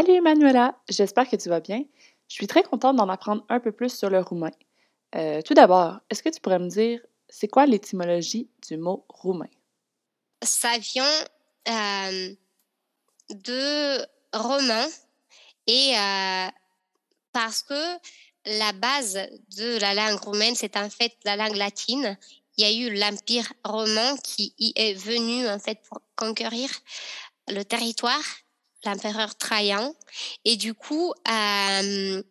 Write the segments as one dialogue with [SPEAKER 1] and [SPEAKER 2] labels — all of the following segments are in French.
[SPEAKER 1] Salut Manuela, j'espère que tu vas bien. Je suis très contente d'en apprendre un peu plus sur le roumain. Euh, tout d'abord, est-ce que tu pourrais me dire, c'est quoi l'étymologie du mot roumain?
[SPEAKER 2] Ça vient euh, de romain et euh, parce que la base de la langue roumaine, c'est en fait la langue latine. Il y a eu l'Empire romain qui y est venu en fait pour conquérir le territoire l'empereur Trajan. Et du coup, euh,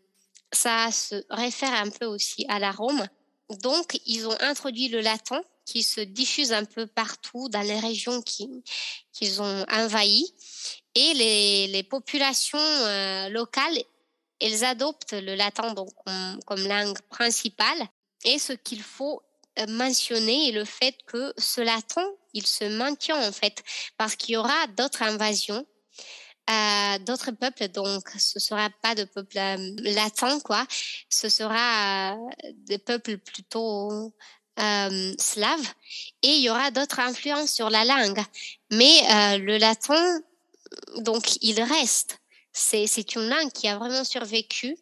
[SPEAKER 2] ça se réfère un peu aussi à la Rome. Donc, ils ont introduit le latin qui se diffuse un peu partout dans les régions qu'ils ont envahies. Et les, populations euh, locales, elles adoptent le latin donc, comme, comme langue principale. Et ce qu'il faut euh, mentionner est le fait que ce latin, il se maintient en fait, parce qu'il y aura d'autres invasions d'autres peuples. Donc, ce sera pas de peuple euh, latin, quoi. Ce sera euh, des peuples plutôt euh, slaves. Et il y aura d'autres influences sur la langue. Mais le latin, donc, il reste. C'est une langue qui a vraiment survécu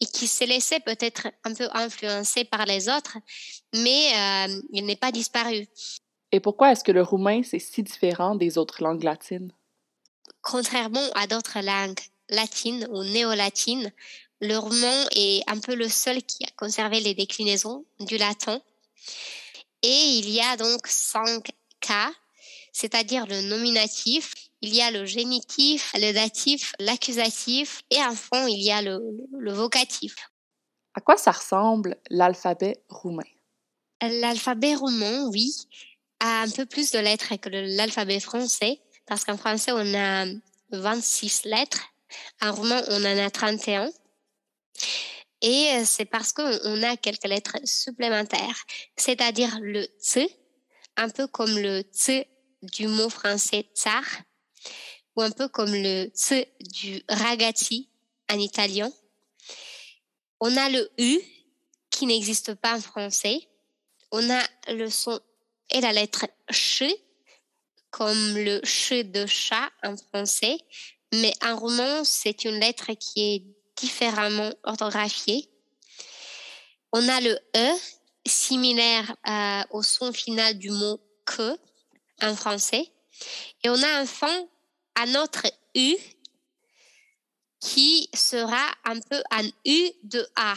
[SPEAKER 2] et qui s'est laissée peut-être un peu influencer par les autres, mais il n'est pas disparu.
[SPEAKER 1] Et pourquoi est-ce que le roumain, c'est si différent des autres langues latines?
[SPEAKER 2] Contrairement à d'autres langues latines ou néo-latines, le roumain est un peu le seul qui a conservé les déclinaisons du latin. Et il y a donc cinq cas, c'est-à-dire le nominatif, il y a le génitif, le datif, l'accusatif et enfin il y a le, le vocatif.
[SPEAKER 1] À quoi ça ressemble l'alphabet roumain?
[SPEAKER 2] L'alphabet roumain, oui, a un peu plus de lettres que l'alphabet français parce qu'en français, on a 26 lettres. En roumain, on en a 31. Et euh, c'est parce qu'on a quelques lettres supplémentaires, c'est-à-dire le ts, un peu comme le ts du mot français tsar, ou un peu comme le ts du ragazzi en italien. On a le u qui n'existe pas en français. On a le son et la lettre ch comme le ch de chat en français, mais en roman, c'est une lettre qui est différemment orthographiée. On a le e, similaire euh, au son final du mot que en français. Et on a enfin un autre u qui sera un peu un u de a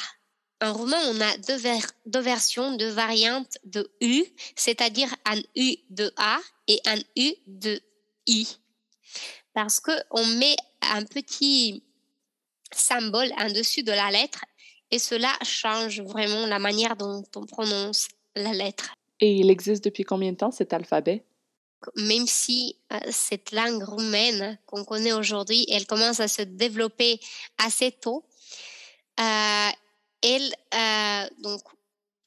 [SPEAKER 2] en roman, on a deux, deux, versions, deux variantes de U, c'est-à-dire un U de A et un U de I. Parce qu'on met un petit symbole en dessus de la lettre et cela change vraiment la manière dont on prononce la lettre.
[SPEAKER 1] Et il existe depuis combien de temps cet alphabet?
[SPEAKER 2] Même si euh, cette langue roumaine qu'on connaît aujourd'hui, elle commence à se développer assez tôt, euh, elle, euh, donc,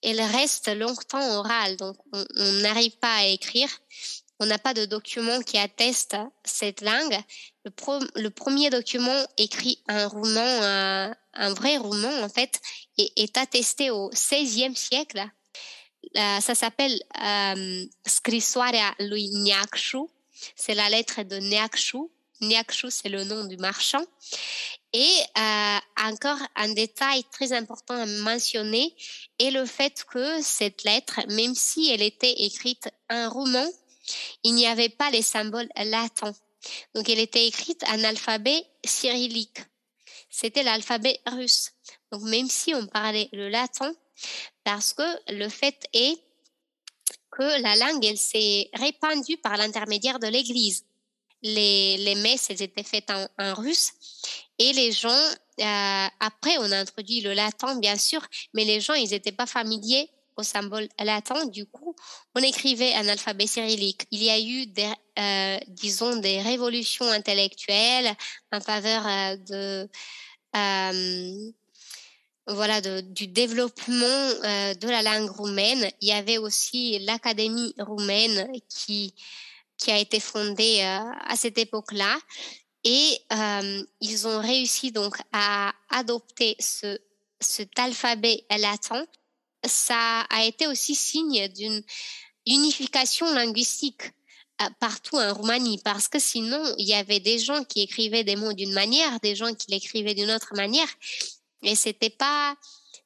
[SPEAKER 2] elle reste longtemps orale. Donc, on n'arrive pas à écrire. On n'a pas de document qui atteste cette langue. Le, premier document écrit un roman, euh, un vrai roman en fait, est, attesté au XVIe siècle. Euh, ça s'appelle euh, Scrisoarea lui Niakshu. C'est la lettre de Niakshu. Niakshu, c'est le nom du marchand. Et euh, encore un détail très important à mentionner est le fait que cette lettre, même si elle était écrite en roman, il n'y avait pas les symboles latins. Donc elle était écrite en alphabet cyrillique. C'était l'alphabet russe. Donc même si on parlait le latin, parce que le fait est que la langue, elle s'est répandue par l'intermédiaire de l'Église les, les messes elles étaient faites en, en, russe et les gens, euh, après on a introduit le latin bien sûr, mais les gens ils n'étaient pas familiers au symbole latin, du coup on écrivait un alphabet cyrillique. Il y a eu euh, disons, des révolutions intellectuelles en faveur euh, de... Voilà, du développement de la langue roumaine. Il y avait aussi l'Académie roumaine qui qui a été fondée à cette époque-là. Et euh, ils ont réussi donc à adopter ce, cet alphabet latin. Ça a été aussi signe d'une unification linguistique partout en Roumanie parce que sinon, il y avait des gens qui écrivaient des mots d'une manière, des gens qui l'écrivaient d'une autre manière et c'était pas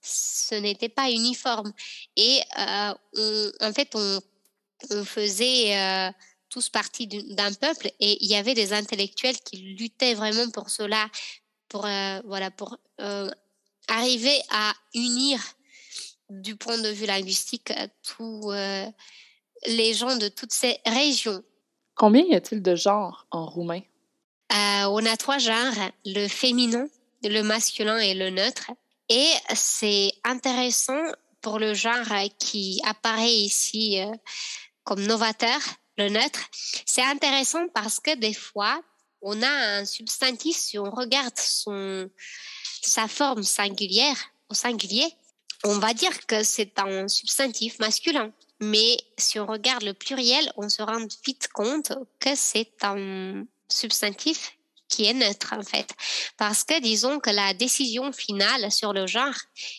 [SPEAKER 2] ce n'était pas uniforme. Et en fait, on faisait tous partie d'un peuple et il y avait des intellectuels qui luttaient vraiment pour cela, pour, voilà, pour arriver à unir du point de vue linguistique tous les gens de toutes ces régions.
[SPEAKER 1] Combien y a-t-il de genres en roumain?
[SPEAKER 2] Euh, on a trois genres, le féminin, le masculin et le neutre. Et c'est intéressant pour le genre qui apparaît ici euh, comme novateur, le neutre. C'est intéressant parce que des fois, on a un substantif, si on regarde son, sa forme singulière, au singulier, on va dire que c'est un substantif masculin. Mais si on regarde le pluriel, on se rend vite compte que c'est un substantif qui est neutre en fait. Parce que disons que la décision finale sur le genre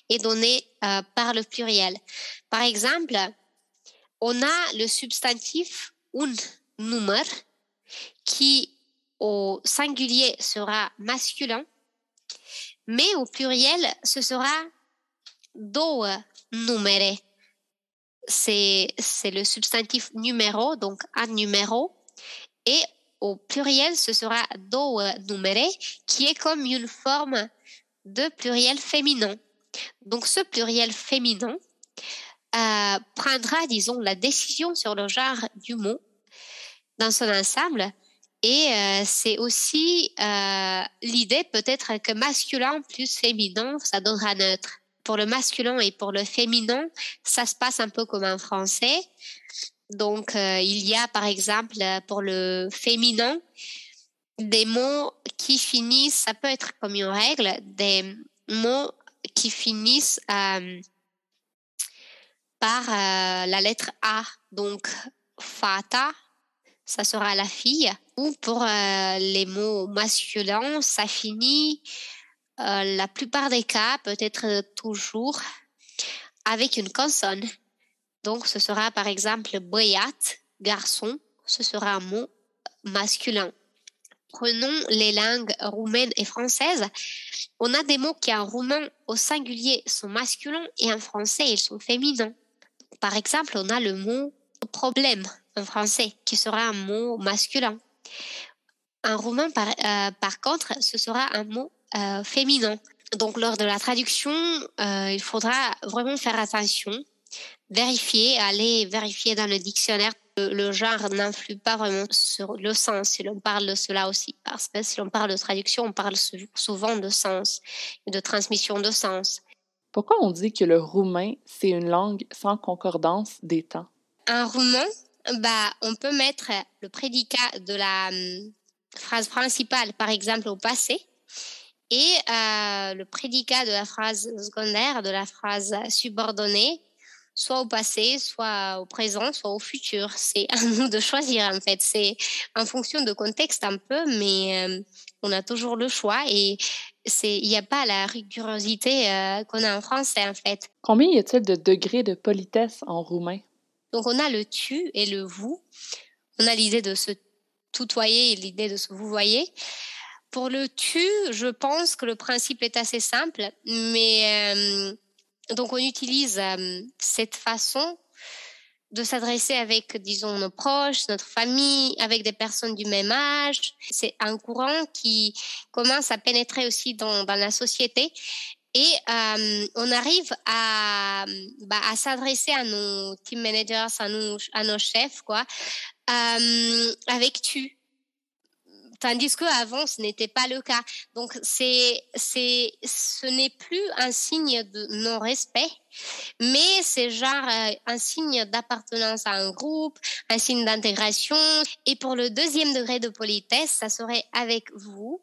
[SPEAKER 2] est donnée euh, par le pluriel. Par exemple, on a le substantif un număr qui au singulier sera masculin, mais au pluriel ce sera două numere c'est le substantif numéro, donc un numéro. Et au pluriel, ce sera do numere, qui est comme une forme de pluriel féminin. Donc ce pluriel féminin euh, prendra, disons, la décision sur le genre du mot dans son ensemble. Et euh, c'est aussi euh, l'idée peut-être que masculin plus féminin, ça donnera neutre pour le masculin et pour le féminin, ça se passe un peu comme en français. Donc, il y a par exemple pour le féminin des mots qui finissent, ça peut être comme une règle, des mots qui finissent par euh, la lettre A. Donc, fata, ça sera la fille. Ou pour les mots masculins, ça finit euh, la plupart des cas, peut-être toujours, avec une consonne. Donc, ce sera par exemple boyat, garçon, ce sera un mot masculin. Prenons les langues roumaines et françaises. On a des mots qui en roumain au singulier sont masculins et en français ils sont féminins. Par exemple, on a le mot problème en français qui sera un mot masculin. En roumain, par, euh, contre, ce sera un mot euh, féminin. Donc lors de la traduction, euh, il faudra vraiment faire attention, vérifier, aller vérifier dans le dictionnaire. Le, genre n'influe pas vraiment sur le sens si l'on parle de cela aussi. Parce que si l'on parle de traduction, on parle souvent de sens de transmission de sens.
[SPEAKER 1] Pourquoi on dit que le roumain, c'est une langue sans concordance des temps?
[SPEAKER 2] En roumain, bah, on peut mettre le prédicat de la hum, phrase principale, par exemple, au passé, et euh, le prédicat de la phrase secondaire, de la phrase subordonnée, soit au passé, soit au présent, soit au futur. C'est à nous de choisir en fait. C'est en fonction de contexte un peu, mais euh, on a toujours le choix et il n'y a pas la rigorosité euh, qu'on a en français en fait.
[SPEAKER 1] Combien y a-t-il de degrés de politesse en roumain?
[SPEAKER 2] Donc on a le tu et le vous. On a l'idée de se tutoyer et l'idée de se vouvoyer. Pour le tu, je pense que le principe est assez simple, mais euh, donc on utilise euh, cette façon de s'adresser avec, disons, nos proches, notre famille, avec des personnes du même âge. C'est un courant qui commence à pénétrer aussi dans, la société. Et euh, on arrive à, bah, à s'adresser à nos team managers, à, nos, chefs, quoi, avec tu tandis qu'avant, ce n'était pas le cas. Donc, c'est, c'est, ce n'est plus un signe de non-respect, mais c'est genre euh, un signe d'appartenance à un groupe, un signe d'intégration. Et pour le deuxième degré de politesse, ça serait avec vous.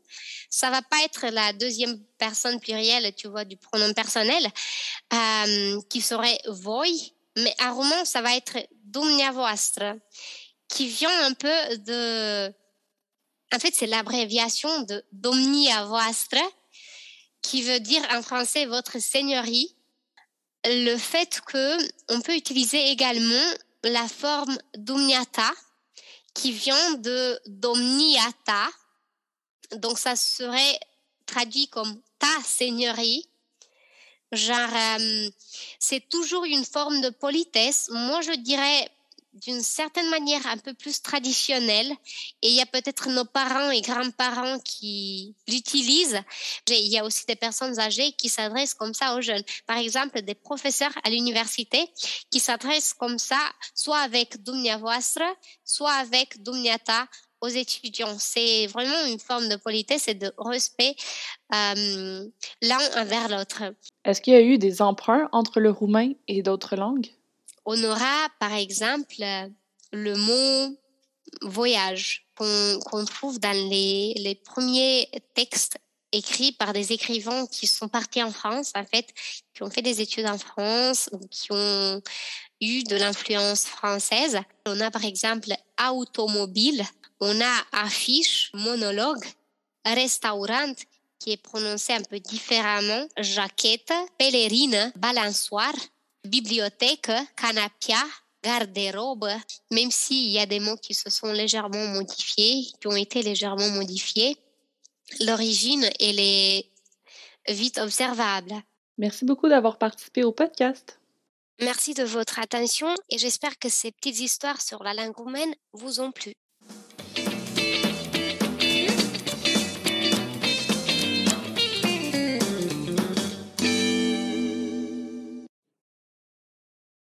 [SPEAKER 2] Ça va pas être la deuxième personne plurielle, tu vois, du pronom personnel, euh, qui serait voi, mais à roman, ça va être dumnia voastră, qui vient un peu de en fait, c'est l'abréviation de Domnia Voastre, qui veut dire en français votre seigneurie. Le fait que on peut utiliser également la forme Dumniata, qui vient de domniata. Donc, ça serait traduit comme ta seigneurie. Genre, euh, c'est toujours une forme de politesse. Moi, je dirais d'une certaine manière un peu plus traditionnelle et il y a peut-être nos parents et grands-parents qui l'utilisent. Il y a aussi des personnes âgées qui s'adressent comme ça aux jeunes. Par exemple, des professeurs à l'université qui s'adressent comme ça, soit avec Dumnia Vostra, soit avec Dumniata aux étudiants. C'est vraiment une forme de politesse et de respect euh, l'un envers l'autre.
[SPEAKER 1] Est-ce qu'il y a eu des emprunts entre le roumain et d'autres langues?
[SPEAKER 2] On aura, par exemple, le mot voyage qu'on trouve dans les, les, premiers textes écrits par des écrivains qui sont partis en France, en fait, qui ont fait des études en France ou qui ont eu de l'influence française. On a par exemple automobile, on a affiche, monologue, restaurant, qui est prononcé un peu différemment, jaquette, pèlerine, balançoire, bibliothèque, canapia, garde-robe, même s'il y a des mots qui se sont légèrement modifiés, qui ont été légèrement modifiés, l'origine, elle est vite observable.
[SPEAKER 1] Merci beaucoup d'avoir participé au podcast.
[SPEAKER 2] Merci de votre attention et j'espère que ces petites histoires sur la langue roumaine vous ont plu.